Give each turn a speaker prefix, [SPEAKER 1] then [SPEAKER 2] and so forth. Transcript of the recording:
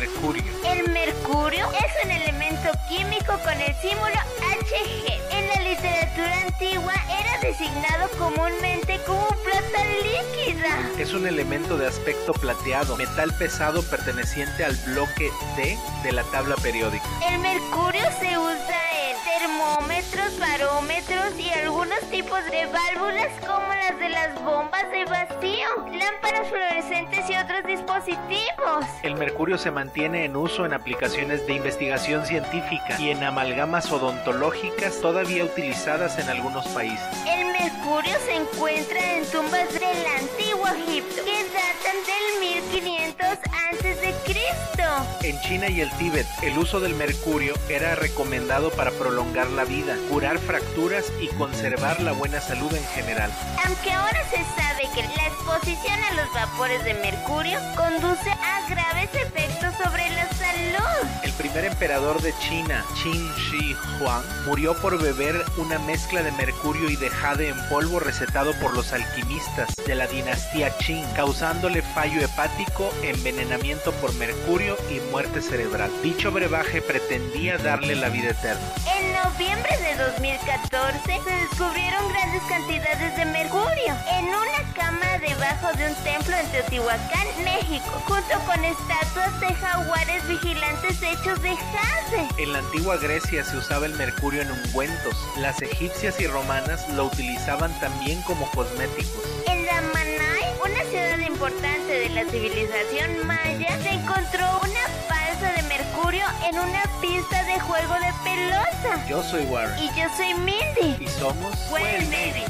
[SPEAKER 1] mercurio?
[SPEAKER 2] El mercurio es un elemento químico con el símbolo Hg. En la literatura antigua era designado comúnmente como plata líquida.
[SPEAKER 1] Es un elemento de aspecto plateado, metal pesado perteneciente al bloque D de la tabla periódica.
[SPEAKER 2] El mercurio se usa en termómetros, barómetros y algunos tipos de válvulas como las de las bombas de vacío, lámparas fluorescentes
[SPEAKER 1] El mercurio se mantiene en uso en aplicaciones de investigación científica y en amalgamas odontológicas todavía utilizadas en algunos países.
[SPEAKER 2] El mercurio se encuentra en tumbas del antiguo Egipto
[SPEAKER 1] En China y el Tíbet, el uso del mercurio era recomendado para prolongar la vida, curar fracturas y conservar la buena salud en general.
[SPEAKER 2] Aunque ahora se sabe que la exposición a los vapores de mercurio conduce a graves efectos
[SPEAKER 1] primer emperador de China, Qin Shi Huang, murió por beber una mezcla de mercurio y de jade en polvo recetado por los alquimistas de la dinastía Qin, causándole fallo hepático, envenenamiento por mercurio y muerte cerebral. Dicho brebaje pretendía darle la vida eterna.
[SPEAKER 2] En noviembre de 2014 se descubrieron grandes cantidades de mercurio en una cama debajo de un templo en Teotihuacán, México, junto con estatuas de jaguares vigilantes hechos de jade.
[SPEAKER 1] En la antigua Grecia se usaba el mercurio en ungüentos. Las egipcias y romanas lo utilizaban también como cosméticos.
[SPEAKER 2] En Lamanai, una ciudad importante de la civilización maya, se encontró una balsa de mercurio en una pista de juego de pelota.
[SPEAKER 1] Yo soy Warren
[SPEAKER 2] Y yo soy Mindy.
[SPEAKER 1] y somos
[SPEAKER 2] Well Navy.